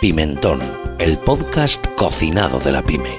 Pimentón, el podcast cocinado de la pyme.